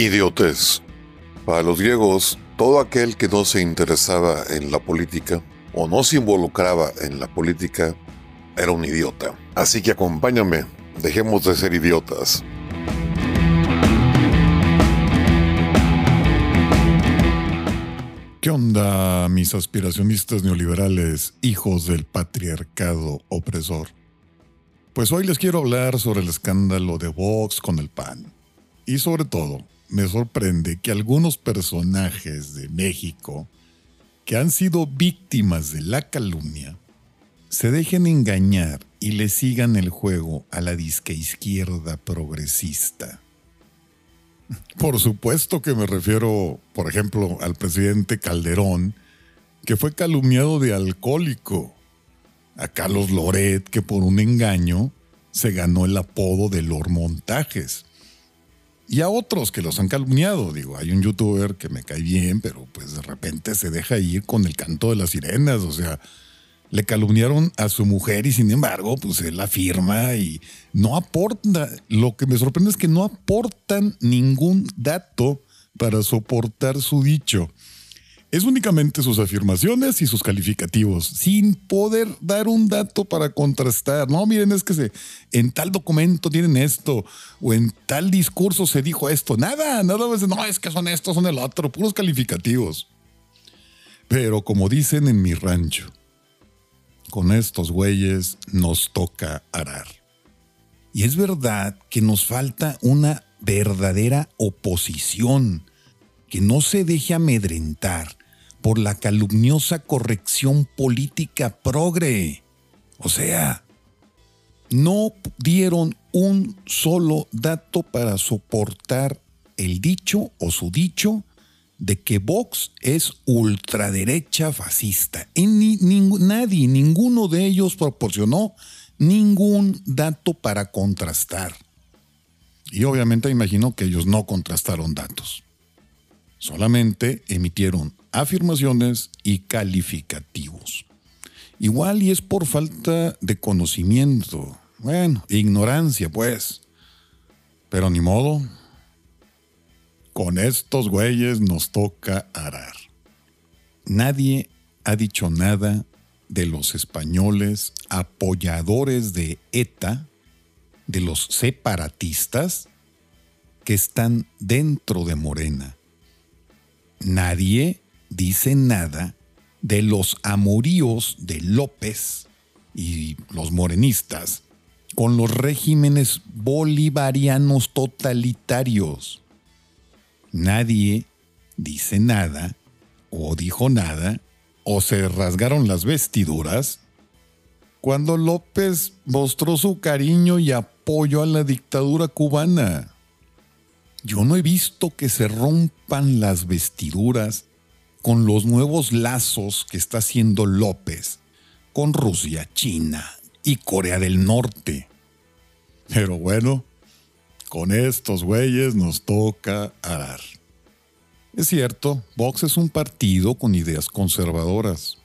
Idiotez. Para los griegos, todo aquel que no se interesaba en la política o no se involucraba en la política era un idiota. Así que acompáñame, dejemos de ser idiotas. ¿Qué onda, mis aspiracionistas neoliberales, hijos del patriarcado opresor? Pues hoy les quiero hablar sobre el escándalo de Vox con el PAN. Y sobre todo, me sorprende que algunos personajes de México que han sido víctimas de la calumnia se dejen engañar y le sigan el juego a la disque izquierda progresista. Por supuesto que me refiero, por ejemplo, al presidente Calderón, que fue calumniado de alcohólico, a Carlos Loret, que por un engaño se ganó el apodo de Lor Montajes y a otros que los han calumniado. Digo, hay un youtuber que me cae bien, pero pues de repente se deja ir con el canto de las sirenas. O sea, le calumniaron a su mujer y sin embargo, pues él afirma y no aporta. Lo que me sorprende es que no aportan ningún dato para soportar su dicho es únicamente sus afirmaciones y sus calificativos, sin poder dar un dato para contrastar. No, miren, es que se, en tal documento tienen esto, o en tal discurso se dijo esto. Nada, nada más, no, es que son estos, son el otro, puros calificativos. Pero como dicen en mi rancho, con estos güeyes nos toca arar. Y es verdad que nos falta una verdadera oposición que no se deje amedrentar por la calumniosa corrección política progre. O sea, no dieron un solo dato para soportar el dicho o su dicho de que Vox es ultraderecha fascista. Y ni, nadie, ninguno de ellos proporcionó ningún dato para contrastar. Y obviamente imagino que ellos no contrastaron datos. Solamente emitieron afirmaciones y calificativos. Igual y es por falta de conocimiento. Bueno, ignorancia, pues. Pero ni modo. Con estos güeyes nos toca arar. Nadie ha dicho nada de los españoles apoyadores de ETA, de los separatistas que están dentro de Morena. Nadie dice nada de los amoríos de López y los morenistas con los regímenes bolivarianos totalitarios. Nadie dice nada o dijo nada o se rasgaron las vestiduras cuando López mostró su cariño y apoyo a la dictadura cubana. Yo no he visto que se rompan las vestiduras con los nuevos lazos que está haciendo López con Rusia, China y Corea del Norte. Pero bueno, con estos güeyes nos toca arar. Es cierto, Vox es un partido con ideas conservadoras,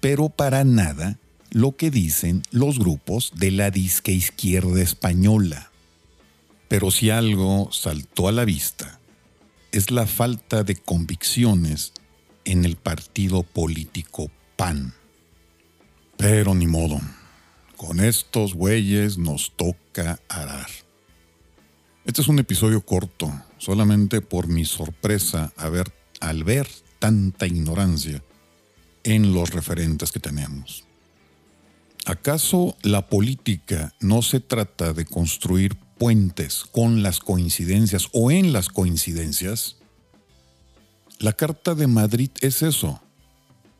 pero para nada lo que dicen los grupos de la disque izquierda española. Pero si algo saltó a la vista, es la falta de convicciones en el partido político PAN. Pero ni modo, con estos güeyes nos toca arar. Este es un episodio corto, solamente por mi sorpresa al ver tanta ignorancia en los referentes que tenemos. ¿Acaso la política no se trata de construir puentes con las coincidencias o en las coincidencias? La Carta de Madrid es eso,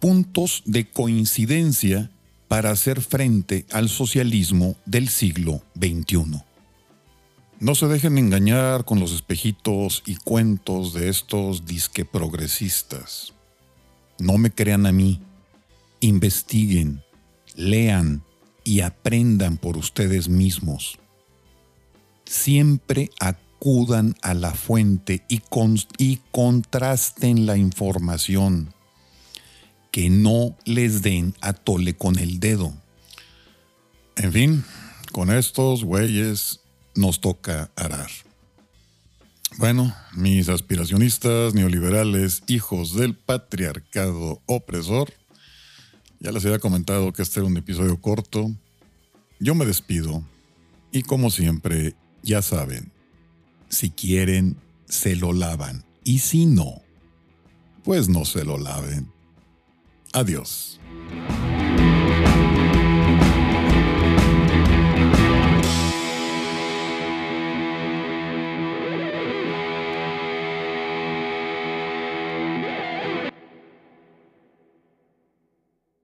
puntos de coincidencia para hacer frente al socialismo del siglo XXI. No se dejen engañar con los espejitos y cuentos de estos disque progresistas. No me crean a mí. Investiguen, lean y aprendan por ustedes mismos. Siempre acudan a la fuente y, y contrasten la información. Que no les den a tole con el dedo. En fin, con estos güeyes nos toca arar. Bueno, mis aspiracionistas neoliberales, hijos del patriarcado opresor, ya les había comentado que este era un episodio corto. Yo me despido y como siempre, ya saben, si quieren, se lo lavan y si no, pues no se lo laven. Adiós.